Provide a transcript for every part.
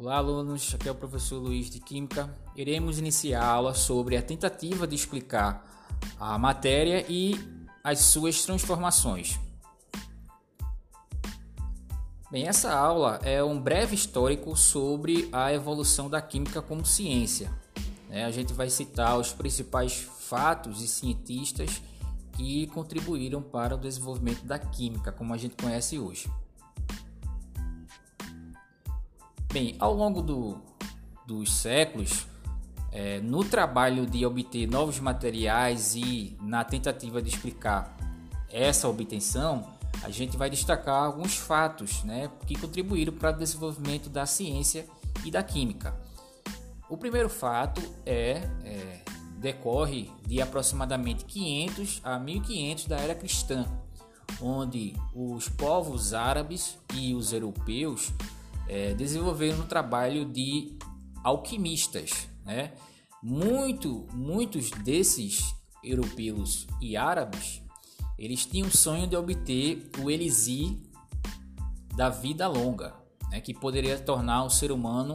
Olá, alunos. Aqui é o professor Luiz de Química. Iremos iniciar a aula sobre a tentativa de explicar a matéria e as suas transformações. Bem, essa aula é um breve histórico sobre a evolução da química como ciência. Né? A gente vai citar os principais fatos e cientistas que contribuíram para o desenvolvimento da química como a gente conhece hoje. Bem, ao longo do, dos séculos, é, no trabalho de obter novos materiais e na tentativa de explicar essa obtenção, a gente vai destacar alguns fatos né, que contribuíram para o desenvolvimento da ciência e da química. O primeiro fato é, é decorre de aproximadamente 500 a 1500 da era cristã, onde os povos árabes e os europeus é, desenvolveram um trabalho de alquimistas. Né? Muito, muitos desses europeus e árabes eles tinham o sonho de obter o elixir da vida longa, né? que poderia tornar o ser humano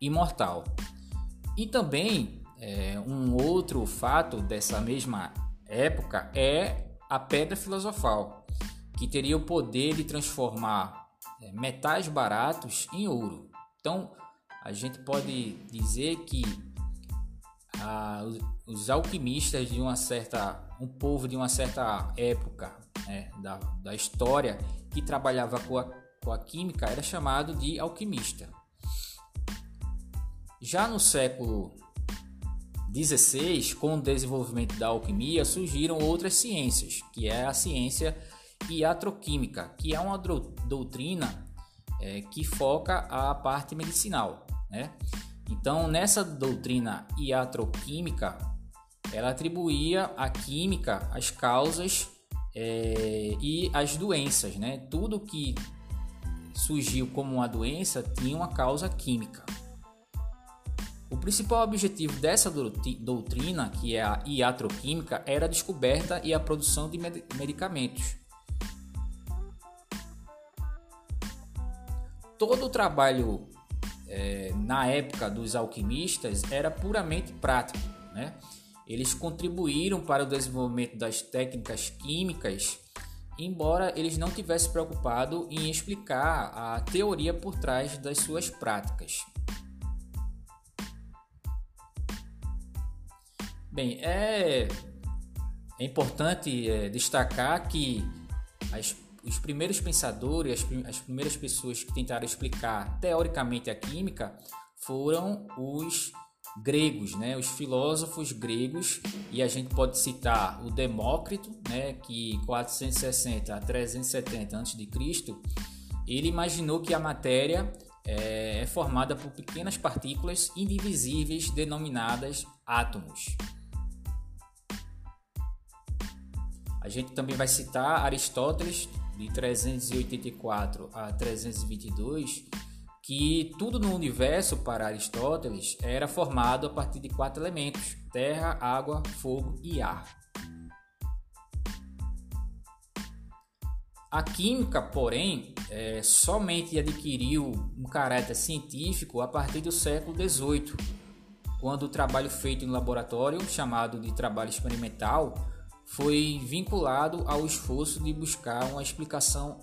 imortal. E também é, um outro fato dessa mesma época é a pedra filosofal, que teria o poder de transformar metais baratos em ouro. Então, a gente pode dizer que os alquimistas de uma certa, um povo de uma certa época né, da, da história que trabalhava com a, com a química era chamado de alquimista. Já no século XVI, com o desenvolvimento da alquimia, surgiram outras ciências, que é a ciência iatroquímica, que é uma doutrina é, que foca a parte medicinal. Né? Então, nessa doutrina iatroquímica, ela atribuía à química as causas é, e as doenças. Né? Tudo que surgiu como uma doença tinha uma causa química. O principal objetivo dessa doutrina, que é a iatroquímica, era a descoberta e a produção de medicamentos. Todo o trabalho é, na época dos alquimistas era puramente prático. Né? Eles contribuíram para o desenvolvimento das técnicas químicas, embora eles não tivessem preocupado em explicar a teoria por trás das suas práticas. Bem, é, é importante é, destacar que as os primeiros pensadores, as, as primeiras pessoas que tentaram explicar teoricamente a química foram os gregos, né, os filósofos gregos, e a gente pode citar o Demócrito, né, que 460 a 370 a.C., ele imaginou que a matéria é, é formada por pequenas partículas indivisíveis denominadas átomos. A gente também vai citar Aristóteles, de 384 a 322, que tudo no universo para Aristóteles era formado a partir de quatro elementos: terra, água, fogo e ar. A química, porém, é, somente adquiriu um caráter científico a partir do século XVIII, quando o trabalho feito no laboratório, chamado de trabalho experimental, foi vinculado ao esforço de buscar uma explicação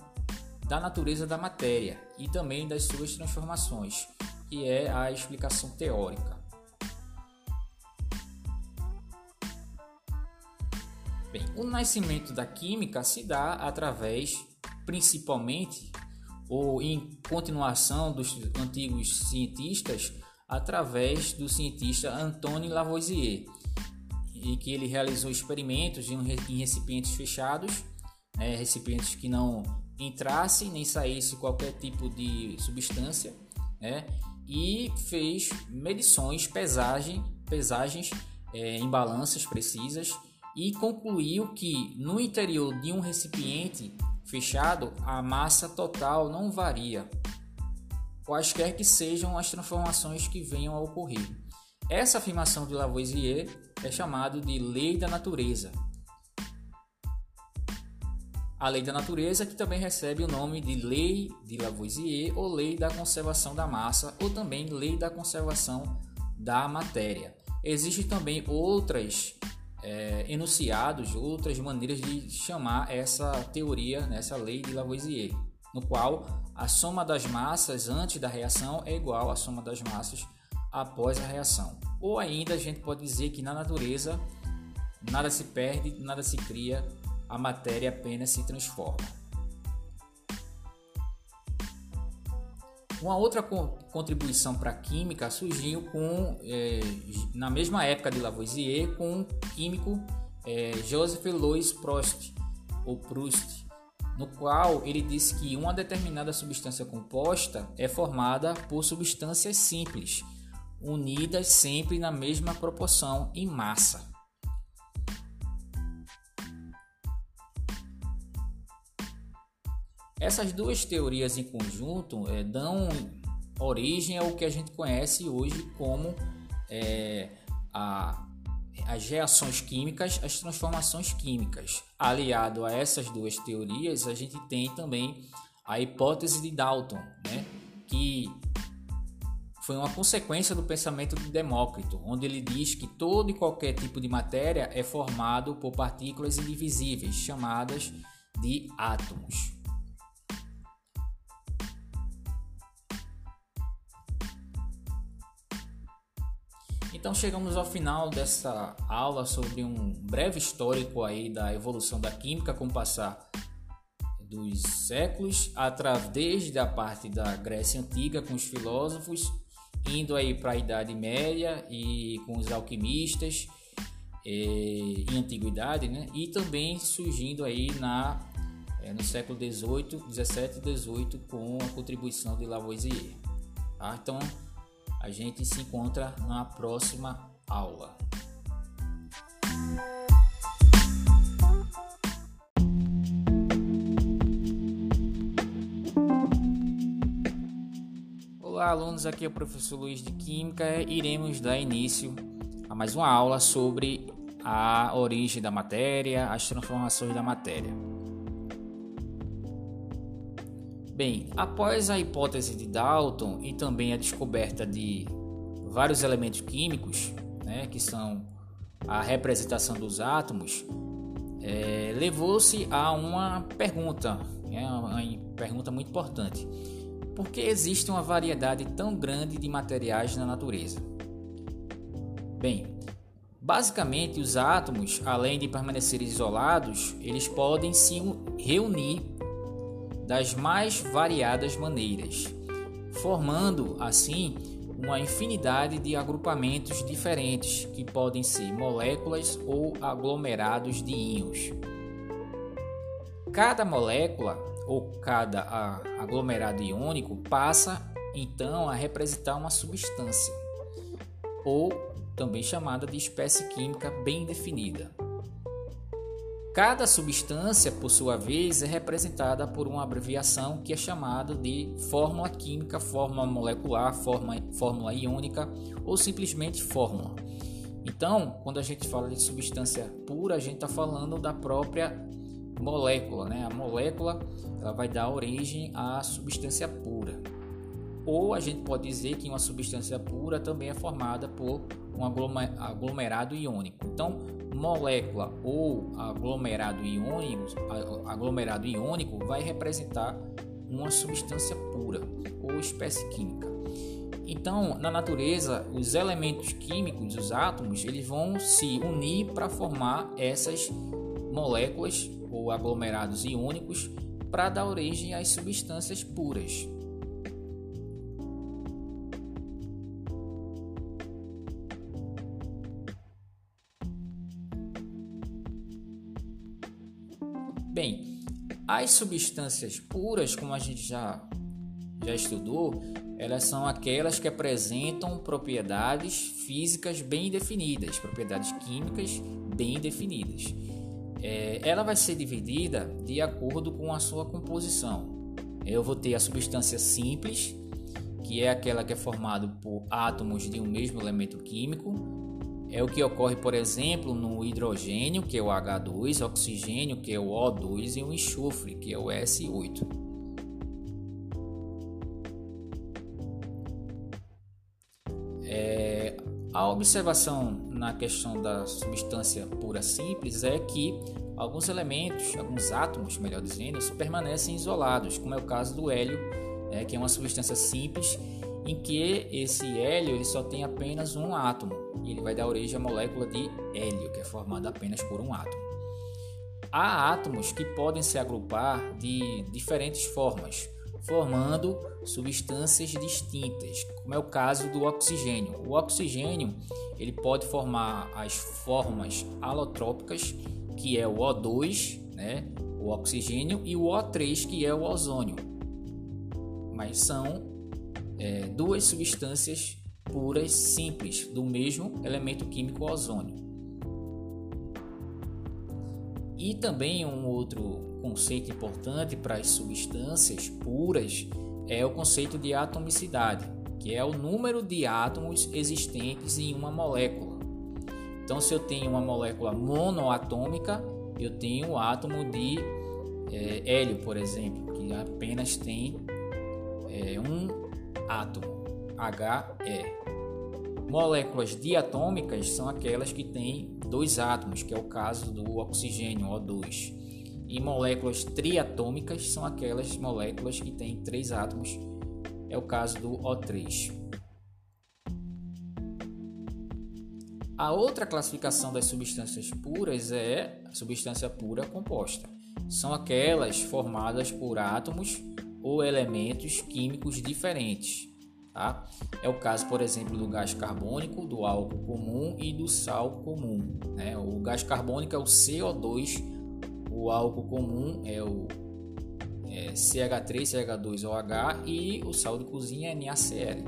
da natureza da matéria e também das suas transformações, que é a explicação teórica. Bem, o nascimento da química se dá através, principalmente, ou em continuação dos antigos cientistas, através do cientista Antoine Lavoisier, e que ele realizou experimentos em, recipientes fechados, né, recipientes que não entrasse nem saísse qualquer tipo de substância, né, e fez medições, pesagem, pesagens é, em balanças precisas e concluiu que no interior de um recipiente fechado a massa total não varia, quaisquer que sejam as transformações que venham a ocorrer. Essa afirmação de Lavoisier é chamado de lei da natureza. a lei da natureza, que também recebe o nome de lei de Lavoisier ou lei da conservação da massa ou também lei da conservação da matéria. Existem também outras é, enunciados, outras maneiras de chamar essa teoria, né, essa lei de Lavoisier, no qual a soma das massas antes da reação é igual à soma das massas após a reação. Ou ainda a gente pode dizer que na natureza nada se perde, nada se cria, a matéria apenas se transforma. Uma outra contribuição para a química surgiu com, é, na mesma época de Lavoisier com o químico é, Joseph Louis Proust, ou Proust, no qual ele disse que uma determinada substância composta é formada por substâncias simples, unidas sempre na mesma proporção em massa. Essas duas teorias em conjunto é, dão origem ao que a gente conhece hoje como é, a, as reações químicas, as transformações químicas. Aliado a essas duas teorias, a gente tem também a hipótese de Dalton, né, que foi uma consequência do pensamento de Demócrito, onde ele diz que todo e qualquer tipo de matéria é formado por partículas indivisíveis, chamadas de átomos. Então chegamos ao final dessa aula sobre um breve histórico aí da evolução da química com o passar dos séculos, desde a parte da Grécia antiga com os filósofos, indo aí para a Idade Média e com os alquimistas eh, em antiguidade, né? E também surgindo aí na eh, no século 18, 17 e 18 com a contribuição de Lavoisier. Tá? Então a gente se encontra na próxima aula. Alunos. Aqui é o professor Luiz de Química. Iremos dar início a mais uma aula sobre a origem da matéria, as transformações da matéria. Bem, após a hipótese de Dalton e também a descoberta de vários elementos químicos, né, que são a representação dos átomos, é, levou-se a uma pergunta, né, uma pergunta muito importante: por que existe uma variedade tão grande de materiais na natureza? Bem, basicamente os átomos, além de permanecerem isolados, eles podem se reunir das mais variadas maneiras, formando assim uma infinidade de agrupamentos diferentes que podem ser moléculas ou aglomerados de íons. Cada molécula ou cada aglomerado iônico passa então a representar uma substância, ou também chamada de espécie química bem definida. Cada substância, por sua vez, é representada por uma abreviação que é chamada de fórmula química, fórmula molecular, fórmula, fórmula iônica ou simplesmente fórmula. Então, quando a gente fala de substância pura, a gente está falando da própria molécula, né? A molécula ela vai dar origem à substância pura. Ou a gente pode dizer que uma substância pura também é formada por um aglomerado iônico. Então, molécula ou aglomerado iônico, aglomerado iônico vai representar uma substância pura ou espécie química. Então, na natureza, os elementos químicos, os átomos, eles vão se unir para formar essas moléculas ou aglomerados iônicos para dar origem às substâncias puras. Bem, as substâncias puras, como a gente já, já estudou, elas são aquelas que apresentam propriedades físicas bem definidas, propriedades químicas bem definidas. É, ela vai ser dividida de acordo com a sua composição. Eu vou ter a substância simples, que é aquela que é formada por átomos de um mesmo elemento químico, É o que ocorre, por exemplo, no hidrogênio, que é o H2, oxigênio, que é o O2 e o enxofre, que é o S8. É, a observação na questão da substância pura simples é que alguns elementos, alguns átomos, melhor dizendo, permanecem isolados, como é o caso do hélio, é, que é uma substância simples em que esse hélio ele só tem apenas um átomo e ele vai dar origem à molécula de hélio, que é formada apenas por um átomo. Há átomos que podem se agrupar de diferentes formas, formando substâncias distintas, como é o caso do oxigênio. O oxigênio ele pode formar as formas alotrópicas, que é o O2, né, o oxigênio, e o O3, que é o ozônio. Mas são é, duas substâncias puras simples do mesmo elemento químico ozônio. E também um outro conceito importante para as substâncias puras é o conceito de atomicidade, que é o número de átomos existentes em uma molécula. Então, se eu tenho uma molécula monoatômica, eu tenho o átomo de é, hélio, por exemplo, que apenas tem é, um átomo, HE. Moléculas diatômicas são aquelas que têm dois átomos, que é o caso do oxigênio, O2. E moléculas triatômicas são aquelas moléculas que têm três átomos, é o caso do O3. A outra classificação das substâncias puras é substância pura composta. São aquelas formadas por átomos ou elementos químicos diferentes. Tá? É o caso, por exemplo, do gás carbônico, do álcool comum e do sal comum. Né? O gás carbônico é o CO2, o álcool comum é o é, CH3, CH2OH e o sal de cozinha é NaCl.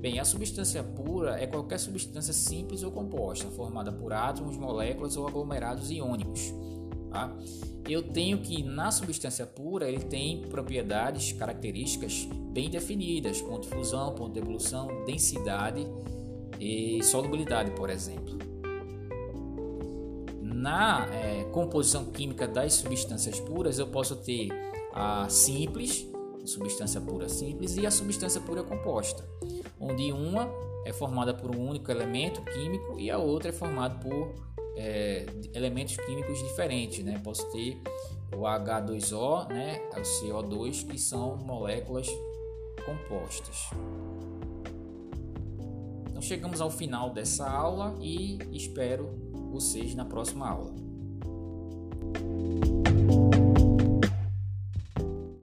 Bem, a substância pura é qualquer substância simples ou composta, formada por átomos, moléculas ou aglomerados iônicos. Tá? eu tenho que na substância pura ele tem propriedades, características bem definidas, ponto de fusão, ponto de evolução, densidade e solubilidade, por exemplo. Na é, composição química das substâncias puras eu posso ter a simples, substância pura simples, e a substância pura composta, onde uma é formada por um único elemento químico e a outra é formada por é, elementos químicos diferentes, né? Posso ter o H2O, né? O CO2, que são moléculas compostas. Então chegamos ao final dessa aula e espero vocês na próxima aula.